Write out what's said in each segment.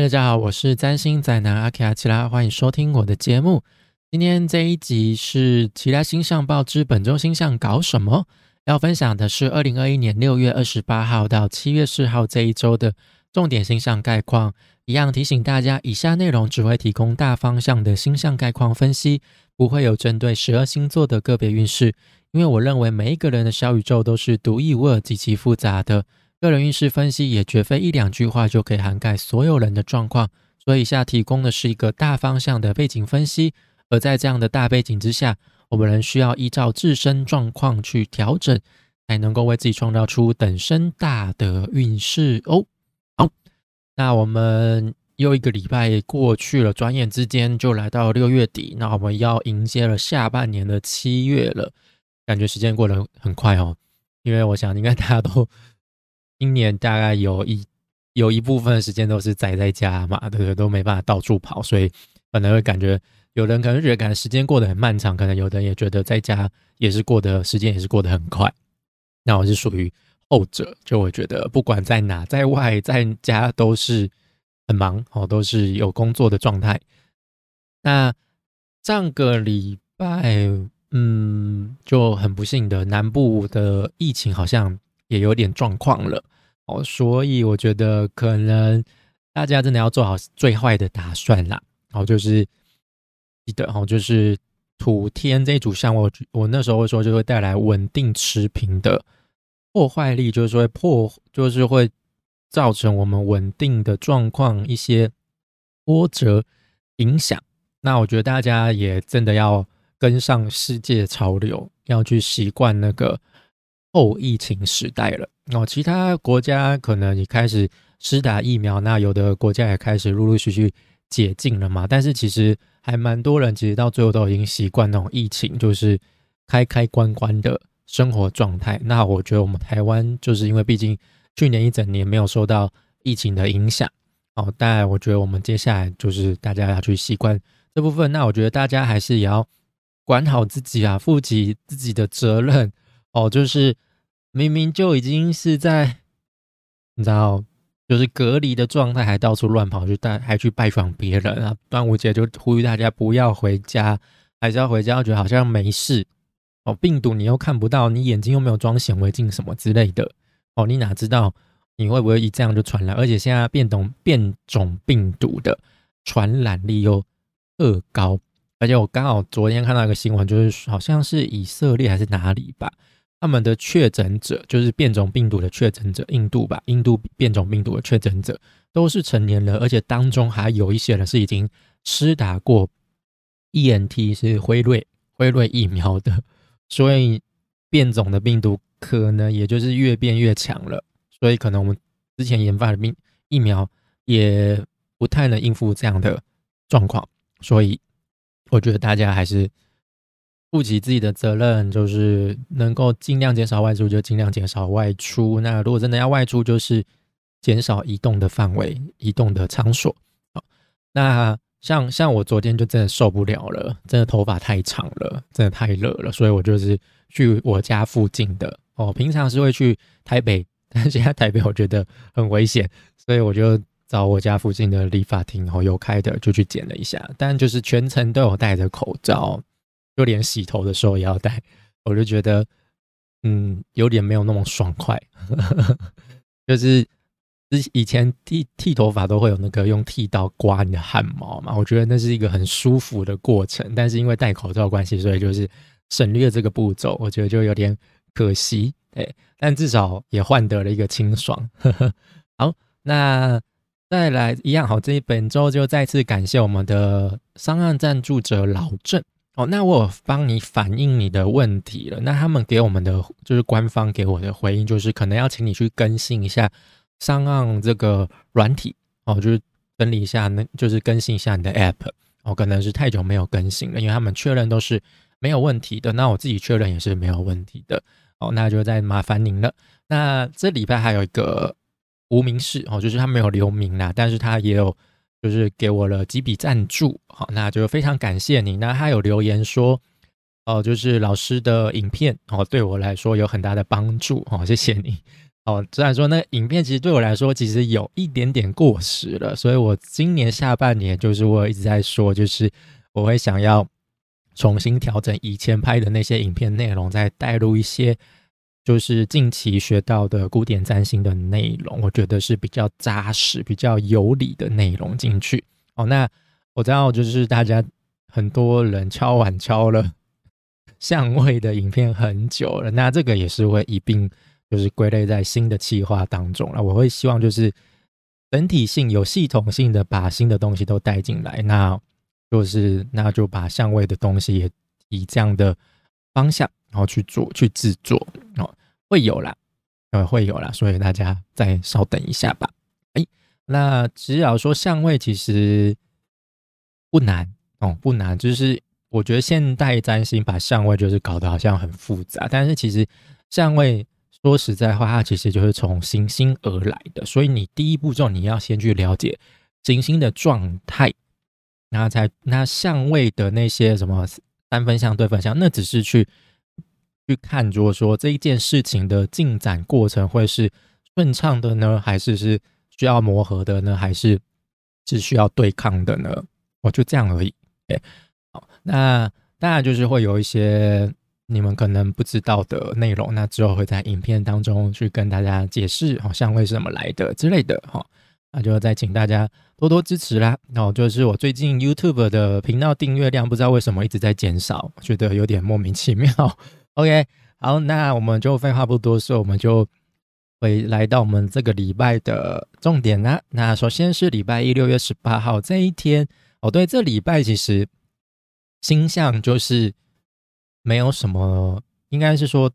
大家好，我是占星宅男阿奇阿奇拉，欢迎收听我的节目。今天这一集是《其他星象报》之本周星象搞什么？要分享的是二零二一年六月二十八号到七月四号这一周的重点星象概况。一样提醒大家，以下内容只会提供大方向的星象概况分析，不会有针对十二星座的个别运势。因为我认为每一个人的小宇宙都是独一无二、极其复杂的。个人运势分析也绝非一两句话就可以涵盖所有人的状况，所以以下提供的是一个大方向的背景分析。而在这样的大背景之下，我们仍需要依照自身状况去调整，才能够为自己创造出等身大的运势哦。好，那我们又一个礼拜过去了，转眼之间就来到六月底，那我们要迎接了下半年的七月了，感觉时间过得很快哦，因为我想应该大家都。今年大概有一有一部分时间都是宅在家嘛，对不对？都没办法到处跑，所以可能会感觉有人可能觉得感觉时间过得很漫长，可能有的人也觉得在家也是过得时间也是过得很快。那我是属于后者，就会觉得不管在哪，在外在家都是很忙哦，都是有工作的状态。那上个礼拜，嗯，就很不幸的，南部的疫情好像也有点状况了。哦，所以我觉得可能大家真的要做好最坏的打算啦。哦，就是记得哦，就是土天这一组项，我我那时候会说就会带来稳定持平的破坏力，就是会破，就是会造成我们稳定的状况一些波折影响。那我觉得大家也真的要跟上世界潮流，要去习惯那个。后疫情时代了哦，其他国家可能也开始施打疫苗，那有的国家也开始陆陆续续解禁了嘛。但是其实还蛮多人，其实到最后都已经习惯那种疫情就是开开关关的生活状态。那我觉得我们台湾就是因为毕竟去年一整年没有受到疫情的影响哦，但我觉得我们接下来就是大家要去习惯这部分。那我觉得大家还是也要管好自己啊，负起自己的责任。哦，就是明明就已经是在，你知道，就是隔离的状态，还到处乱跑去带，还去拜访别人啊！端午节就呼吁大家不要回家，还是要回家，觉得好像没事哦。病毒你又看不到，你眼睛又没有装显微镜什么之类的哦，你哪知道你会不会一这样就传染？而且现在变种变种病毒的传染力又恶高，而且我刚好昨天看到一个新闻，就是好像是以色列还是哪里吧。他们的确诊者就是变种病毒的确诊者，印度吧，印度变种病毒的确诊者都是成年人，而且当中还有一些人是已经施打过 E N T 是辉瑞辉瑞疫苗的，所以变种的病毒可能也就是越变越强了，所以可能我们之前研发的病疫苗也不太能应付这样的状况，所以我觉得大家还是。负起自己的责任，就是能够尽量减少外出就尽量减少外出。那如果真的要外出，就是减少移动的范围、移动的场所。好，那像像我昨天就真的受不了了，真的头发太长了，真的太热了，所以我就是去我家附近的哦。平常是会去台北，但现在台北我觉得很危险，所以我就找我家附近的理发厅然后，有开的就去剪了一下，但就是全程都有戴着口罩。就连洗头的时候也要戴，我就觉得，嗯，有点没有那么爽快。就是之以前剃剃头发都会有那个用剃刀刮你的汗毛嘛，我觉得那是一个很舒服的过程。但是因为戴口罩关系，所以就是省略这个步骤，我觉得就有点可惜。对，但至少也换得了一个清爽。好，那再来一样好，这一本周就再次感谢我们的商岸赞助者老郑。哦，那我帮你反映你的问题了。那他们给我们的就是官方给我的回应，就是可能要请你去更新一下上岸这个软体哦，就是整理一下，那就是更新一下你的 App 哦，可能是太久没有更新了，因为他们确认都是没有问题的。那我自己确认也是没有问题的。哦，那就再麻烦您了。那这礼拜还有一个无名氏哦，就是他没有留名啦，但是他也有。就是给我了几笔赞助，好，那就非常感谢你。那他有留言说，哦，就是老师的影片哦，对我来说有很大的帮助哦，谢谢你。哦，虽然说那影片其实对我来说其实有一点点过时了，所以我今年下半年就是我一直在说，就是我会想要重新调整以前拍的那些影片内容，再带入一些就是近期学到的古典占星的内容，我觉得是比较扎实、比较有理的内容进去。哦，那我知道就是大家很多人敲碗敲了相位的影片很久了，那这个也是会一并。就是归类在新的企划当中了。我会希望就是整体性、有系统性的把新的东西都带进来。那就是那就把相位的东西也以这样的方向，然后去做、去制作哦，会有啦，呃，会有啦。所以大家再稍等一下吧。哎，那只要说相位其实不难哦，不难。就是我觉得现代占星把相位就是搞得好像很复杂，但是其实相位。说实在话，它其实就是从行星而来的，所以你第一步骤你要先去了解行星的状态，然后才那相位的那些什么三分相对分相，那只是去去看，如果说这一件事情的进展过程会是顺畅的呢，还是是需要磨合的呢，还是是需要对抗的呢？我就这样而已。哎，好，那当然就是会有一些。你们可能不知道的内容，那之后会在影片当中去跟大家解释，好像为什么来的之类的，哈，那就再请大家多多支持啦。那就是我最近 YouTube 的频道订阅量不知道为什么一直在减少，觉得有点莫名其妙。OK，好，那我们就废话不多说，我们就会来到我们这个礼拜的重点啦。那首先是礼拜一，六月十八号这一天，哦，对，这礼拜其实星象就是。没有什么，应该是说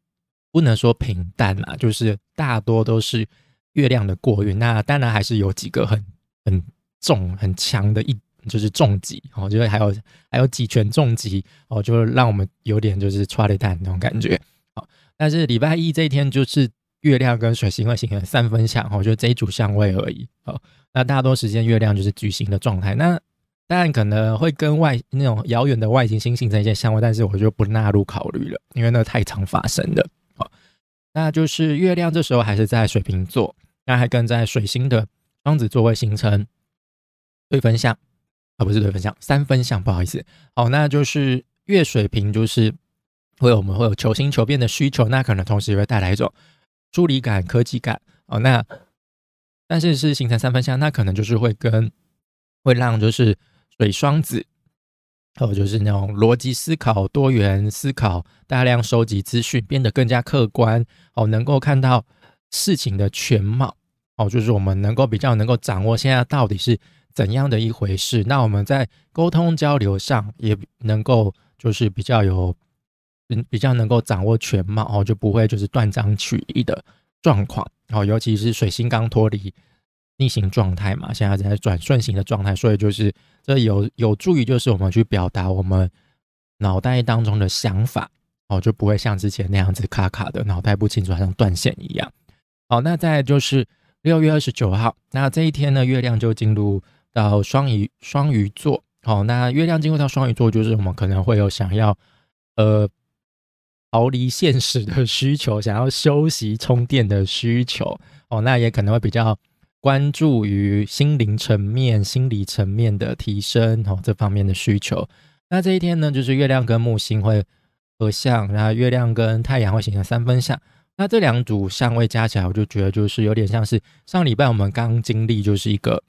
不能说平淡啦，就是大多都是月亮的过运。那当然还是有几个很很重很强的一就是重疾哦，就是还有还有几拳重击哦，就让我们有点就是抓了蛋那种感觉。好，但是礼拜一这一天就是月亮跟水星会形成三分相，哦，就这一组相位而已。好，那大多时间月亮就是矩形的状态。那当然可能会跟外那种遥远的外行星形成一些相位，但是我就不纳入考虑了，因为那太常发生的。好，那就是月亮这时候还是在水瓶座，那还跟在水星的双子座会形成对分相，啊不是对分相，三分相，不好意思。好，那就是月水瓶就是会我们会有求新求变的需求，那可能同时也会带来一种疏离感、科技感。哦，那但是是形成三分相，那可能就是会跟会让就是。水双子，还有就是那种逻辑思考、多元思考、大量收集资讯，变得更加客观哦，能够看到事情的全貌哦，就是我们能够比较能够掌握现在到底是怎样的一回事。那我们在沟通交流上也能够就是比较有嗯比较能够掌握全貌哦，就不会就是断章取义的状况哦，尤其是水星刚脱离。逆行状态嘛，现在在转顺行的状态，所以就是这有有助于，就是我们去表达我们脑袋当中的想法哦，就不会像之前那样子卡卡的，脑袋不清楚，好像断线一样。好，那再就是六月二十九号，那这一天呢，月亮就进入到双鱼双鱼座。好，那月亮进入到双鱼座，就是我们可能会有想要呃逃离现实的需求，想要休息充电的需求。哦，那也可能会比较。关注于心灵层面、心理层面的提升哦，这方面的需求。那这一天呢，就是月亮跟木星会合相，然后月亮跟太阳会形成三分相。那这两组相位加起来，我就觉得就是有点像是上礼拜我们刚经历就是一个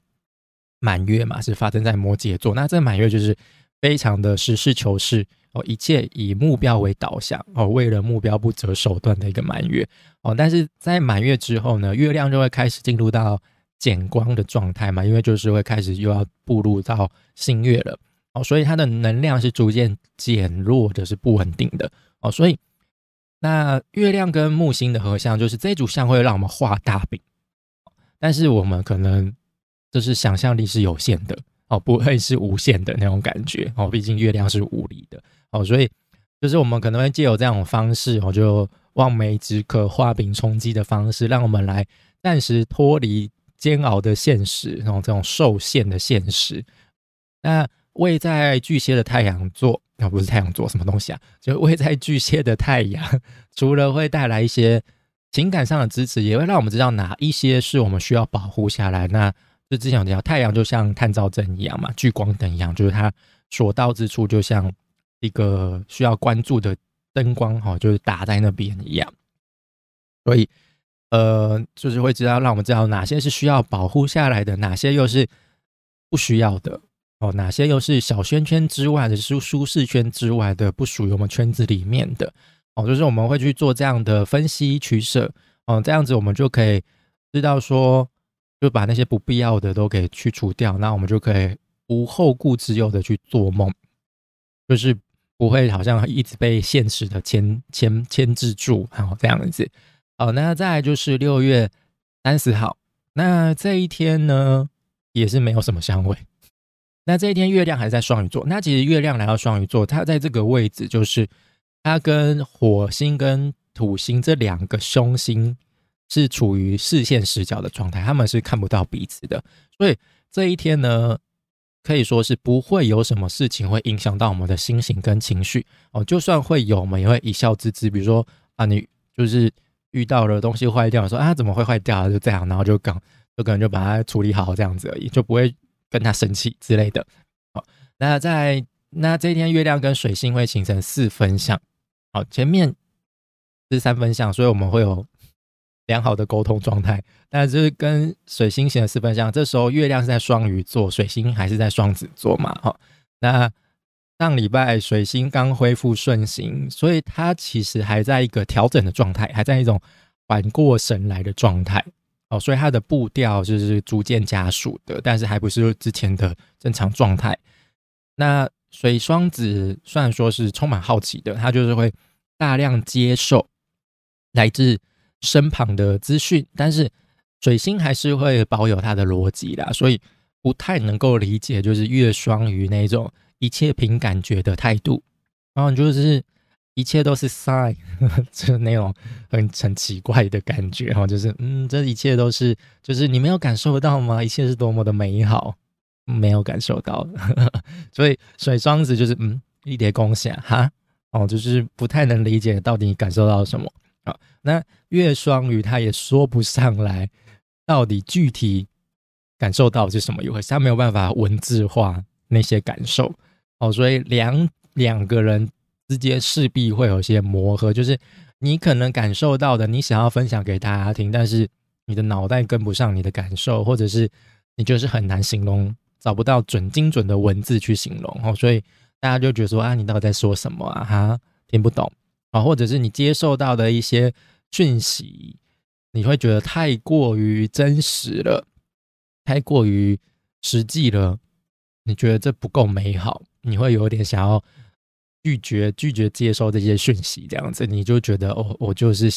满月嘛，是发生在摩羯座。那这满月就是非常的实事求是哦，一切以目标为导向哦，为了目标不择手段的一个满月哦。但是在满月之后呢，月亮就会开始进入到减光的状态嘛，因为就是会开始又要步入到新月了哦，所以它的能量是逐渐减弱的，是不稳定的哦。所以那月亮跟木星的合相，就是这组相会让我们画大饼，但是我们可能就是想象力是有限的哦，不会是无限的那种感觉哦。毕竟月亮是物理的哦，所以就是我们可能会借由这种方式哦，就望梅止渴、画饼充饥的方式，让我们来暂时脱离。煎熬的现实，然后这种受限的现实。那位在巨蟹的太阳座，那不是太阳座什么东西啊？就位在巨蟹的太阳，除了会带来一些情感上的支持，也会让我们知道哪一些是我们需要保护下来。那就之前有提到，太阳就像探照灯一样嘛，聚光灯一样，就是它所到之处，就像一个需要关注的灯光哈，就是打在那边一样。所以，呃，就是会知道，让我们知道哪些是需要保护下来的，哪些又是不需要的哦，哪些又是小圈圈之外的舒舒适圈之外的，不属于我们圈子里面的哦，就是我们会去做这样的分析取舍哦，这样子我们就可以知道说。就把那些不必要的都给去除掉，那我们就可以无后顾之忧的去做梦，就是不会好像一直被现实的牵牵牵制住，然后这样子。好，那再来就是六月三十号，那这一天呢也是没有什么香味。那这一天月亮还在双鱼座，那其实月亮来到双鱼座，它在这个位置就是它跟火星跟土星这两个凶星。是处于视线死角的状态，他们是看不到彼此的，所以这一天呢，可以说是不会有什么事情会影响到我们的心情跟情绪哦。就算会有，我们也会一笑置之。比如说啊，你就是遇到了东西坏掉，说啊怎么会坏掉啊？就这样，然后就刚就可能就把它处理好这样子而已，就不会跟他生气之类的。好，那在那这一天，月亮跟水星会形成四分相。好，前面是三分相，所以我们会有。良好的沟通状态，但是跟水星显的四分相，这时候月亮是在双鱼座，水星还是在双子座嘛？哈，那上礼拜水星刚恢复顺行，所以它其实还在一个调整的状态，还在一种缓过神来的状态哦，所以它的步调就是逐渐加速的，但是还不是之前的正常状态。那水双子虽然说是充满好奇的，他就是会大量接受来自。身旁的资讯，但是水星还是会保有它的逻辑啦，所以不太能够理解，就是月双鱼那种一切凭感觉的态度，然后就是一切都是 sign，就是那种很很奇怪的感觉哈，就是嗯，这一切都是，就是你没有感受到吗？一切是多么的美好，没有感受到，所以水双子就是嗯，一叠贡献哈，哦，就是不太能理解到底感受到什么。那月双鱼他也说不上来，到底具体感受到是什么一回事，他没有办法文字化那些感受。哦，所以两两个人之间势必会有些磨合，就是你可能感受到的，你想要分享给大家听，但是你的脑袋跟不上你的感受，或者是你就是很难形容，找不到准精准的文字去形容。哦，所以大家就觉得说啊，你到底在说什么啊？哈，听不懂。啊，或者是你接受到的一些讯息，你会觉得太过于真实了，太过于实际了，你觉得这不够美好，你会有点想要拒绝拒绝接受这些讯息，这样子，你就觉得哦，我就是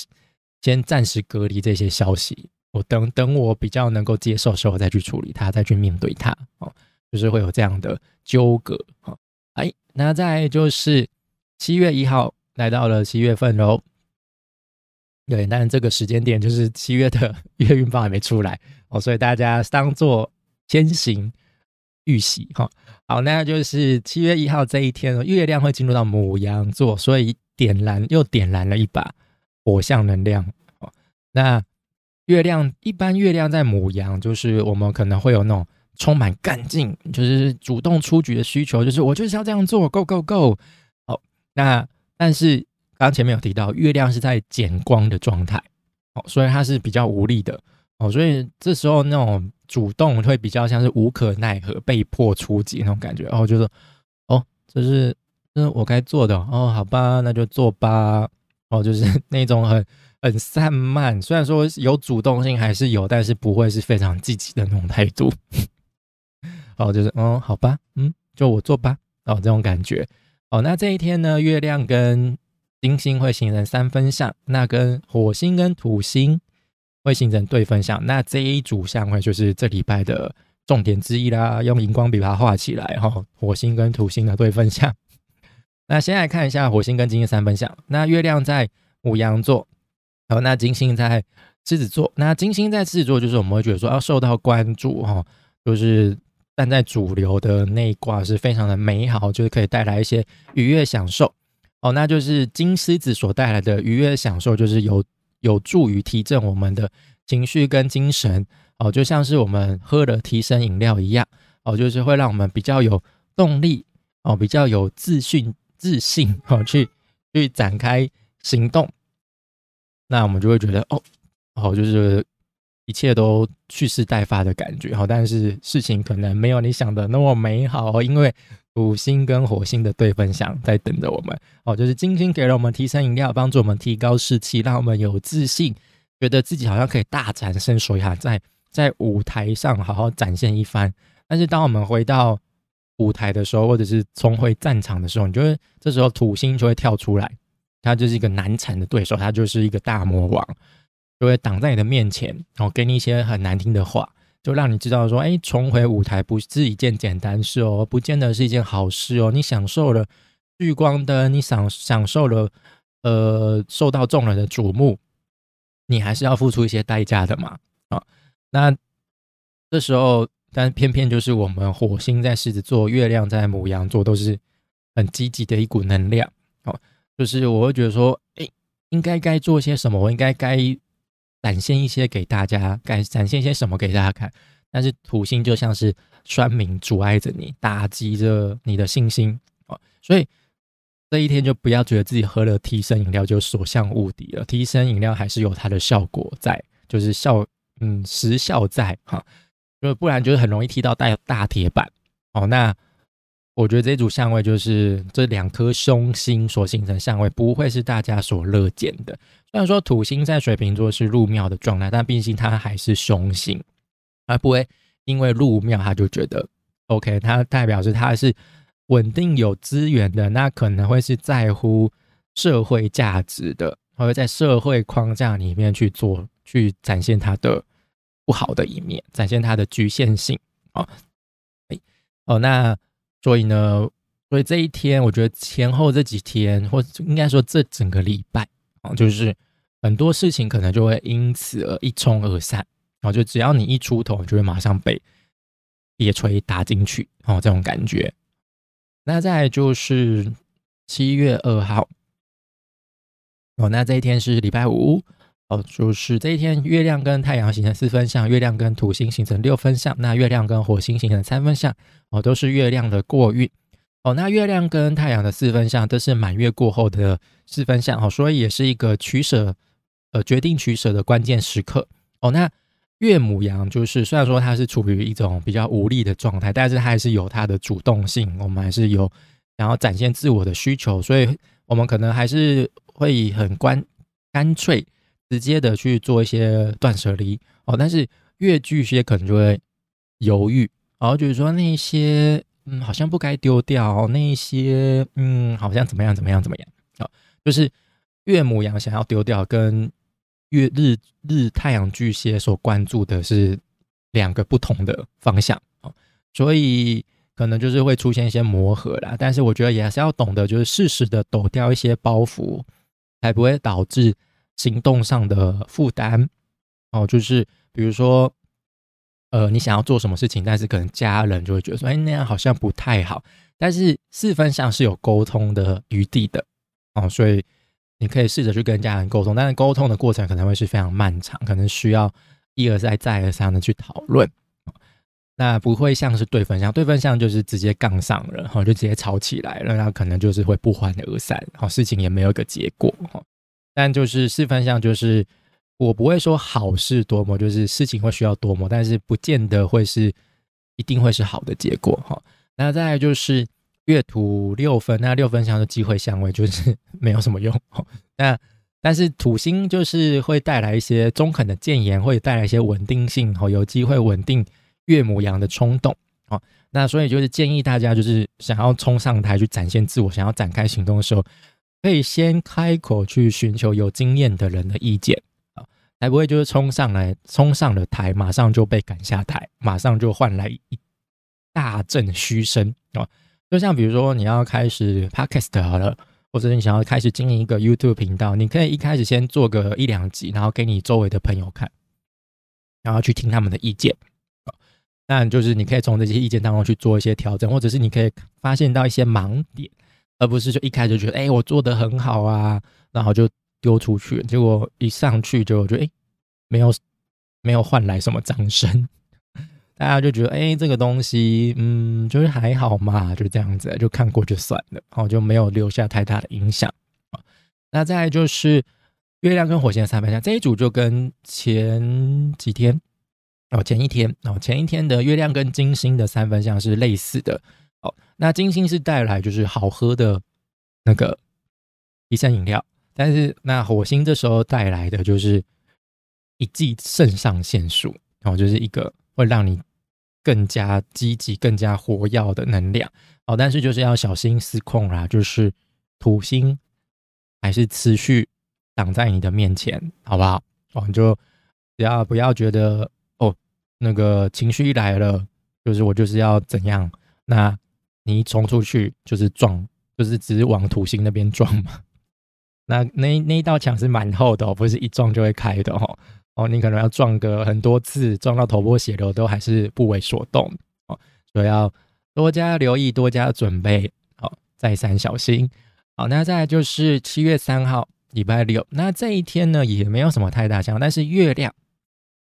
先暂时隔离这些消息，我等等我比较能够接受时候再去处理它，再去面对它，哦，就是会有这样的纠葛，哦，哎，那再就是七月一号。来到了七月份喽，对，但是这个时间点就是七月的 月运报还没出来哦，所以大家当做先行预习哈。好，那就是七月一号这一天，月亮会进入到母羊座，所以点燃又点燃了一把火象能量哦。那月亮一般月亮在母羊，就是我们可能会有那种充满干劲，就是主动出局的需求，就是我就是要这样做，Go Go Go！好，那。但是刚前面有提到，月亮是在减光的状态，哦，所以它是比较无力的，哦，所以这时候那种主动会比较像是无可奈何、被迫出击那种感觉，然后就是，哦，这是这是我该做的，哦，好吧，那就做吧，哦，就是那种很很散漫，虽然说有主动性还是有，但是不会是非常积极的那种态度，哦，就是，哦，好吧，嗯，就我做吧，哦，这种感觉。哦，那这一天呢，月亮跟金星会形成三分相，那跟火星跟土星会形成对分相，那这一组相会就是这礼拜的重点之一啦。用荧光笔把它画起来，哈，火星跟土星的对分相。那先来看一下火星跟金星三分相。那月亮在五羊座，好，那金星在狮子座。那金星在狮子座，就是我们会觉得说要受到关注，哈，就是。站在主流的那一卦是非常的美好，就是可以带来一些愉悦享受哦。那就是金狮子所带来的愉悦享受，就是有有助于提振我们的情绪跟精神哦，就像是我们喝了提神饮料一样哦，就是会让我们比较有动力哦，比较有自信自信哦，去去展开行动。那我们就会觉得哦哦，就是一切都蓄势待发的感觉哈，但是事情可能没有你想的那么美好，因为。土星跟火星的对分相在等着我们哦，就是金星给了我们提升饮料，帮助我们提高士气，让我们有自信，觉得自己好像可以大展身手一下，在在舞台上好好展现一番。但是当我们回到舞台的时候，或者是重回战场的时候，你就会这时候土星就会跳出来，他就是一个难缠的对手，他就是一个大魔王，就会挡在你的面前，然后给你一些很难听的话。就让你知道说，哎，重回舞台不是一件简单事哦，不见得是一件好事哦。你享受了聚光灯，你享享受了呃受到众人的瞩目，你还是要付出一些代价的嘛啊。那这时候，但偏偏就是我们火星在狮子座，月亮在母羊座，都是很积极的一股能量哦。就是我会觉得说，哎，应该该做些什么？我应该该。展现一些给大家，该展现一些什么给大家看？但是土星就像是酸民，阻碍着你，打击着你的信心啊！所以这一天就不要觉得自己喝了提神饮料就所向无敌了，提神饮料还是有它的效果在，就是效嗯时效在哈，就不然就是很容易踢到大大铁板哦。那我觉得这组相位就是这两颗凶星所形成相位，不会是大家所乐见的。虽然说土星在水瓶座是入庙的状态，但毕竟它还是凶星，而不会因为入庙他就觉得 OK。它代表是它是稳定有资源的，那可能会是在乎社会价值的，会在社会框架里面去做，去展现它的不好的一面，展现它的局限性哦。哎哦，那所以呢，所以这一天，我觉得前后这几天，或应该说这整个礼拜。哦，就是很多事情可能就会因此而一冲而散，然后就只要你一出头，就会马上被铁锤打进去，哦，这种感觉。那再就是七月二号，哦，那这一天是礼拜五，哦，就是这一天月亮跟太阳形成四分相，月亮跟土星形成六分相，那月亮跟火星形成三分相，哦，都是月亮的过运。哦，那月亮跟太阳的四分相都是满月过后的四分相，哦，所以也是一个取舍，呃，决定取舍的关键时刻。哦，那月母羊就是虽然说它是处于一种比较无力的状态，但是它还是有它的主动性，我们还是有想要展现自我的需求，所以我们可能还是会很干干脆直接的去做一些断舍离。哦，但是月巨蟹可能就会犹豫，然后就是说那些。嗯，好像不该丢掉那些，嗯，好像怎么样怎么样怎么样啊？就是月母羊想要丢掉，跟月日日太阳巨蟹所关注的是两个不同的方向啊，所以可能就是会出现一些磨合啦。但是我觉得也是要懂得，就是适时的抖掉一些包袱，才不会导致行动上的负担哦。就是比如说。呃，你想要做什么事情，但是可能家人就会觉得说，哎，那样好像不太好。但是四分相是有沟通的余地的哦，所以你可以试着去跟家人沟通，但是沟通的过程可能会是非常漫长，可能需要一而再、再而三的去讨论。那不会像是对分相，对分相就是直接杠上了，然后就直接吵起来了，那可能就是会不欢而散，然后事情也没有一个结果。但就是四分相就是。我不会说好事多么，就是事情会需要多么，但是不见得会是一定会是好的结果哈。那再来就是月土六分，那六分相的机会相位就是 没有什么用。那但是土星就是会带来一些中肯的谏言，会带来一些稳定性，哈，有机会稳定月母羊的冲动哦。那所以就是建议大家，就是想要冲上台去展现自我，想要展开行动的时候，可以先开口去寻求有经验的人的意见。才不会就是冲上来，冲上了台，马上就被赶下台，马上就换来一大阵嘘声哦。就像比如说你要开始 podcast 好了，或者你想要开始经营一个 YouTube 频道，你可以一开始先做个一两集，然后给你周围的朋友看，然后去听他们的意见。那就是你可以从这些意见当中去做一些调整，或者是你可以发现到一些盲点，而不是就一开始就觉得哎我做的很好啊，然后就。丢出去，结果一上去就觉得哎，没有没有换来什么掌声，大家就觉得哎，这个东西嗯，就是还好嘛，就这样子，就看过就算了，然后就没有留下太大的影响。那再就是月亮跟火星的三分相，这一组就跟前几天哦，前一天哦，前一天的月亮跟金星的三分相是类似的哦。那金星是带来就是好喝的那个一生饮料。但是那火星这时候带来的就是一剂肾上腺素，然后就是一个会让你更加积极、更加活跃的能量哦。但是就是要小心失控啦，就是土星还是持续挡在你的面前，好不好？哦，你就只要不要觉得哦，那个情绪一来了，就是我就是要怎样，那你一冲出去就是撞，就是只往土星那边撞嘛。那那那一道墙是蛮厚的哦，不是一撞就会开的哦。哦，你可能要撞个很多次，撞到头破血流都还是不为所动哦。所以要多加留意，多加准备，好，再三小心。好，那再来就是七月三号，礼拜六。那这一天呢，也没有什么太大象，但是月亮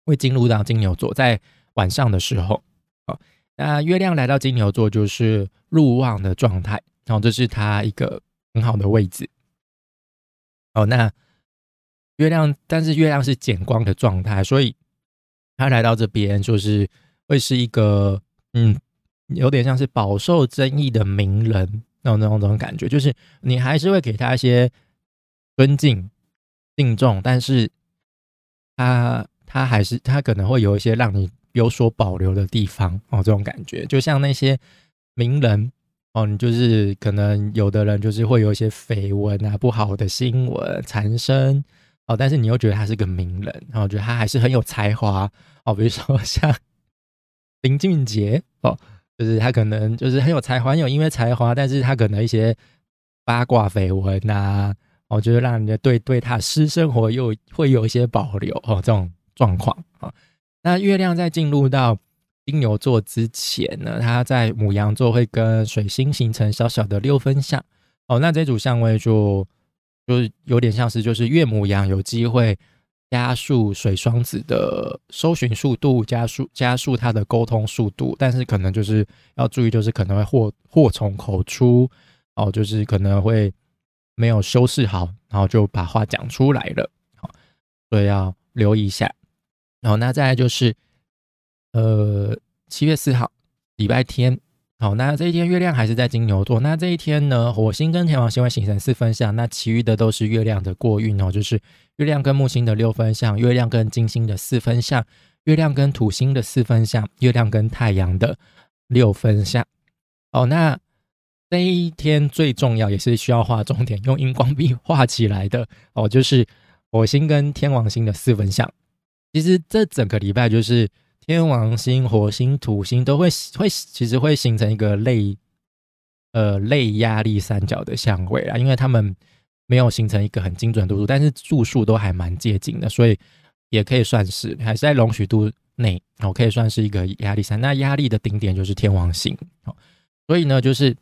会进入到金牛座，在晚上的时候，哦，那月亮来到金牛座就是入旺的状态，然后这是它一个很好的位置。哦，那月亮，但是月亮是减光的状态，所以他来到这边就是会是一个，嗯，有点像是饱受争议的名人那种那种种感觉，就是你还是会给他一些尊敬、敬重，但是他他还是他可能会有一些让你有所保留的地方哦，这种感觉，就像那些名人。哦，你就是可能有的人就是会有一些绯闻啊、不好的新闻产生哦，但是你又觉得他是个名人，然后觉得他还是很有才华哦，比如说像 林俊杰哦，就是他可能就是很有才华，有因为才华，但是他可能一些八卦绯闻呐，我觉得让人家对对他私生活又会有一些保留哦，这种状况啊。那月亮在进入到。金牛座之前呢，它在母羊座会跟水星形成小小的六分相哦。那这组相位就就是有点像是就是月母羊有机会加速水双子的搜寻速度，加速加速它的沟通速度，但是可能就是要注意，就是可能会祸祸从口出哦，就是可能会没有修饰好，然后就把话讲出来了，好，所以要留意一下。然后那再来就是。呃，七月四号，礼拜天，好，那这一天月亮还是在金牛座。那这一天呢，火星跟天王星会形成四分相，那其余的都是月亮的过运哦，就是月亮跟木星的六分相，月亮跟金星的四分相，月亮跟土星的四分相，月亮跟太阳的六分相。哦，那这一天最重要也是需要画重点，用荧光笔画起来的哦，就是火星跟天王星的四分相。其实这整个礼拜就是。天王星、火星、土星都会会其实会形成一个类呃类压力三角的相位啊，因为他们没有形成一个很精准度数，但是度数都还蛮接近的，所以也可以算是还是在容许度内，哦，可以算是一个压力三。那压力的顶点就是天王星，哦，所以呢，就是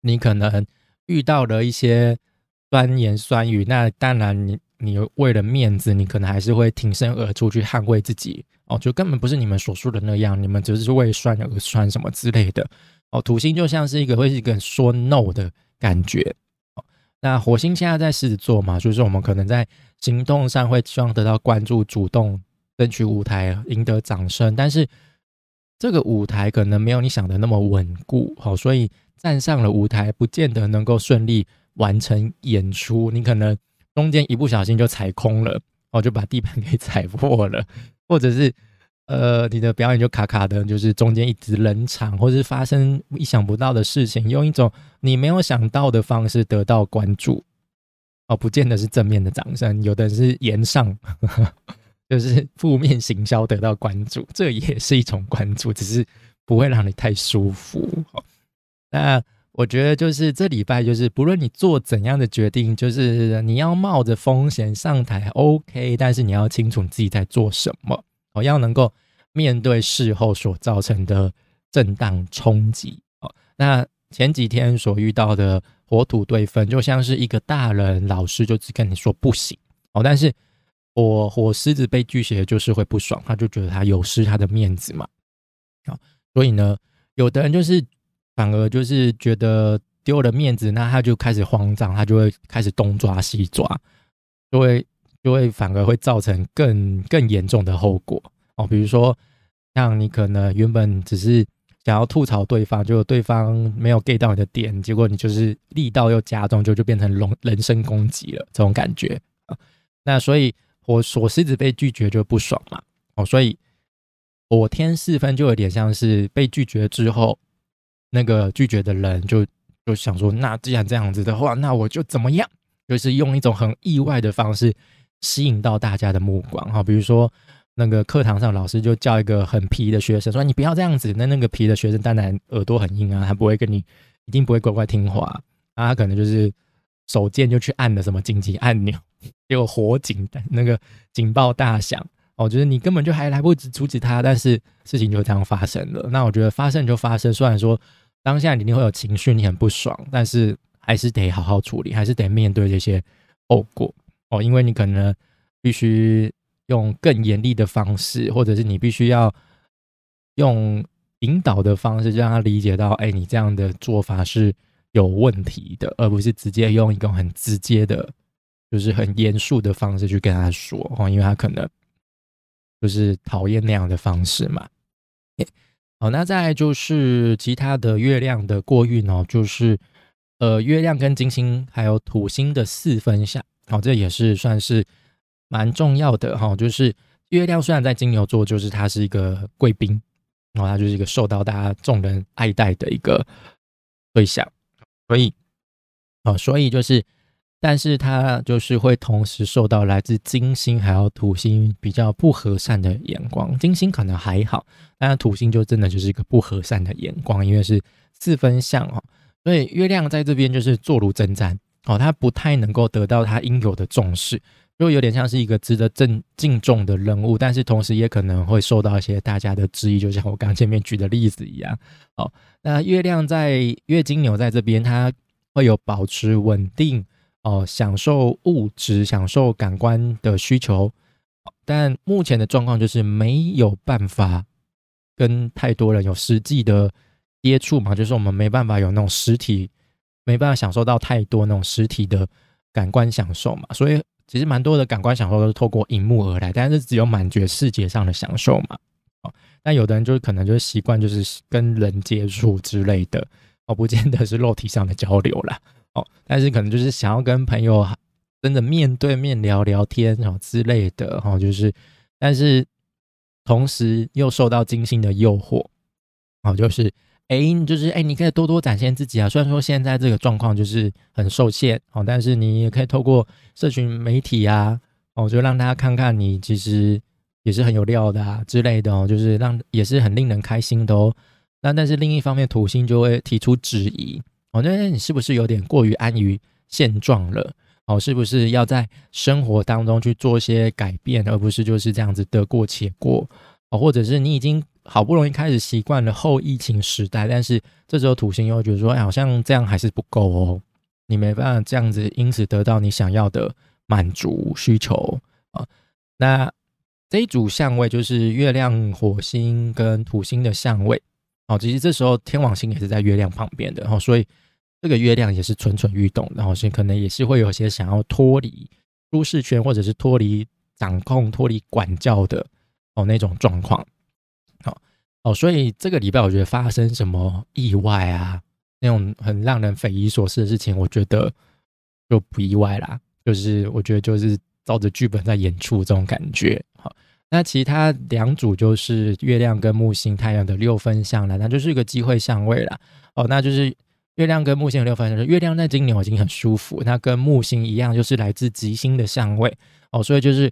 你可能遇到了一些酸言酸语，那当然你你为了面子，你可能还是会挺身而出去捍卫自己。哦，就根本不是你们所说的那样，你们只是为酸而酸什么之类的。哦，土星就像是一个会是一个说 no 的感觉。哦，那火星现在在狮子座嘛，所以说我们可能在行动上会希望得到关注，主动争取舞台，赢得掌声。但是这个舞台可能没有你想的那么稳固。好，所以站上了舞台，不见得能够顺利完成演出。你可能中间一不小心就踩空了，哦，就把地板 给踩破了。或者是，呃，你的表演就卡卡的，就是中间一直冷场，或是发生意想不到的事情，用一种你没有想到的方式得到关注，哦，不见得是正面的掌声，有的是言上，就是负面行销得到关注，这也是一种关注，只是不会让你太舒服。那我觉得就是这礼拜，就是不论你做怎样的决定，就是你要冒着风险上台，OK，但是你要清楚你自己在做什么，哦，要能够面对事后所造成的震荡冲击。哦，那前几天所遇到的火土对分，就像是一个大人老师就只跟你说不行哦，但是火火狮子被拒绝就是会不爽，他就觉得他有失他的面子嘛，啊，所以呢，有的人就是反而就是觉得丢了面子，那他就开始慌张，他就会开始东抓西抓，就会就会反而会造成更更严重的后果哦，比如说像你可能原本只是。想要吐槽对方，就对方没有 get 到你的点，结果你就是力道又加重，就就变成龙人身攻击了，这种感觉啊。那所以火火狮子被拒绝就不爽嘛，哦，所以火天四分就有点像是被拒绝之后，那个拒绝的人就就想说，那既然这样子的话，那我就怎么样？就是用一种很意外的方式吸引到大家的目光哈，比如说。那个课堂上，老师就叫一个很皮的学生说：“你不要这样子。”那那个皮的学生当然耳朵很硬啊，他不会跟你，一定不会乖乖听话。啊，他可能就是手贱就去按了什么紧急按钮，结果火警那个警报大响。我觉得你根本就还来不及阻止他，但是事情就这样发生了。那我觉得发生就发生，虽然说当下你一定会有情绪，你很不爽，但是还是得好好处理，还是得面对这些后果哦，因为你可能必须。用更严厉的方式，或者是你必须要用引导的方式，让他理解到，哎，你这样的做法是有问题的，而不是直接用一种很直接的，就是很严肃的方式去跟他说哦，因为他可能就是讨厌那样的方式嘛。好，那再就是其他的月亮的过运哦，就是呃，月亮跟金星还有土星的四分相，好，这也是算是。蛮重要的哈，就是月亮虽然在金牛座，就是它是一个贵宾，然后它就是一个受到大家众人爱戴的一个对象，所以，哦，所以就是，但是它就是会同时受到来自金星还有土星比较不和善的眼光。金星可能还好，但土星就真的就是一个不和善的眼光，因为是四分相哦，所以月亮在这边就是坐如针毡哦，它不太能够得到它应有的重视。就有点像是一个值得敬敬重的人物，但是同时也可能会受到一些大家的质疑，就像我刚前面举的例子一样。哦，那月亮在月金牛在这边，它会有保持稳定哦，享受物质、享受感官的需求，但目前的状况就是没有办法跟太多人有实际的接触嘛，就是我们没办法有那种实体，没办法享受到太多那种实体的感官享受嘛，所以。其实蛮多的感官享受都是透过荧幕而来，但是只有满觉视觉上的享受嘛。哦，但有的人就是可能就是习惯就是跟人接触之类的，哦，不见得是肉体上的交流啦。哦，但是可能就是想要跟朋友真的面对面聊聊天哦之类的，哈，就是，但是同时又受到金星的诱惑，哦，就是。哎，就是哎，你可以多多展现自己啊！虽然说现在这个状况就是很受限哦，但是你也可以透过社群媒体啊，哦，就让大家看看你其实也是很有料的啊之类的哦，就是让也是很令人开心的哦。那但是另一方面，土星就会提出质疑哦，那你是不是有点过于安于现状了？哦，是不是要在生活当中去做一些改变，而不是就是这样子得过且过哦，或者是你已经。好不容易开始习惯了后疫情时代，但是这时候土星又觉得说，哎，好像这样还是不够哦，你没办法这样子，因此得到你想要的满足需求啊。那这一组相位就是月亮、火星跟土星的相位哦。其实这时候天王星也是在月亮旁边的，然后所以这个月亮也是蠢蠢欲动，然后是可能也是会有些想要脱离舒适圈，或者是脱离掌控、脱离管教的哦那种状况。好哦，所以这个礼拜我觉得发生什么意外啊，那种很让人匪夷所思的事情，我觉得就不意外啦。就是我觉得就是照着剧本在演出这种感觉。好，那其他两组就是月亮跟木星、太阳的六分相了，那就是一个机会相位了。哦，那就是月亮跟木星的六分相，月亮在金牛已经很舒服，那跟木星一样，就是来自吉星的相位。哦，所以就是。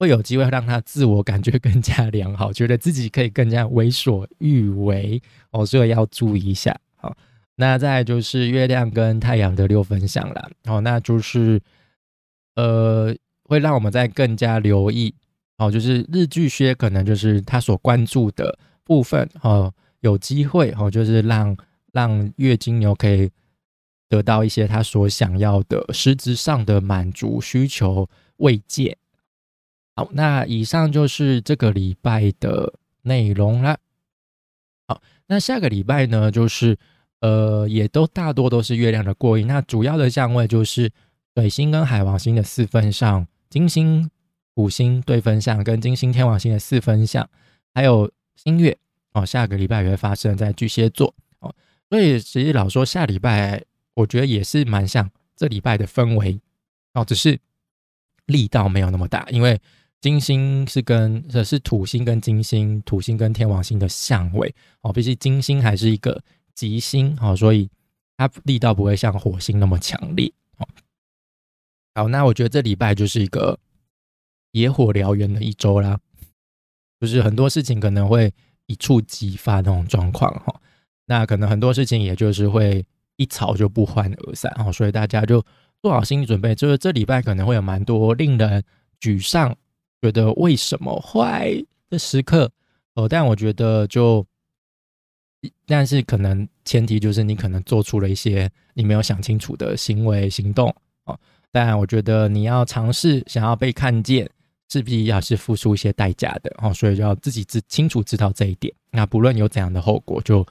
会有机会让他自我感觉更加良好，觉得自己可以更加为所欲为哦，所以要注意一下。好，那再就是月亮跟太阳的六分相了，哦，那就是呃，会让我们在更加留意哦，就是日巨靴可能就是他所关注的部分哦，有机会哦，就是让让月金牛可以得到一些他所想要的实质上的满足需求慰藉。好，那以上就是这个礼拜的内容了。好，那下个礼拜呢，就是呃，也都大多都是月亮的过阴。那主要的相位就是水星跟海王星的四分上，金星、土星对分相，跟金星、天王星的四分相，还有新月哦。下个礼拜也会发生在巨蟹座哦。所以其实老说下礼拜。我觉得也是蛮像这礼拜的氛围哦，只是力道没有那么大，因为金星是跟这是土星跟金星，土星跟天王星的相位哦，毕竟金星还是一个吉星哦，所以它力道不会像火星那么强烈哦。好，那我觉得这礼拜就是一个野火燎原的一周啦，就是很多事情可能会一触即发那种状况哈，那可能很多事情也就是会。一吵就不欢而散哦，所以大家就做好心理准备，就是这礼拜可能会有蛮多令人沮丧、觉得为什么坏的时刻哦。但我觉得就，但是可能前提就是你可能做出了一些你没有想清楚的行为行动哦。但我觉得你要尝试想要被看见，势必要是付出一些代价的哦，所以就要自己知清楚知道这一点。那不论有怎样的后果，就。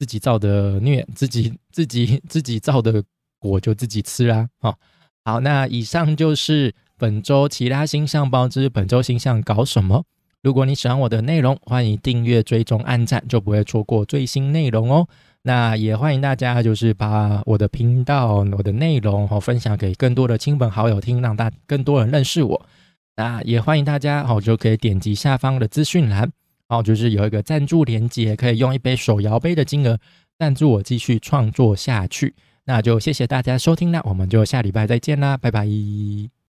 自己造的孽，自己自己自己造的果就自己吃啦。哦，好，那以上就是本周其他星象报之本周星象搞什么。如果你喜欢我的内容，欢迎订阅、追踪、按赞，就不会错过最新内容哦。那也欢迎大家就是把我的频道、我的内容哦分享给更多的亲朋好友听，让大更多人认识我。那也欢迎大家哦就可以点击下方的资讯栏。哦，就是有一个赞助连接，可以用一杯手摇杯的金额赞助我继续创作下去。那就谢谢大家收听啦，我们就下礼拜再见啦，拜拜。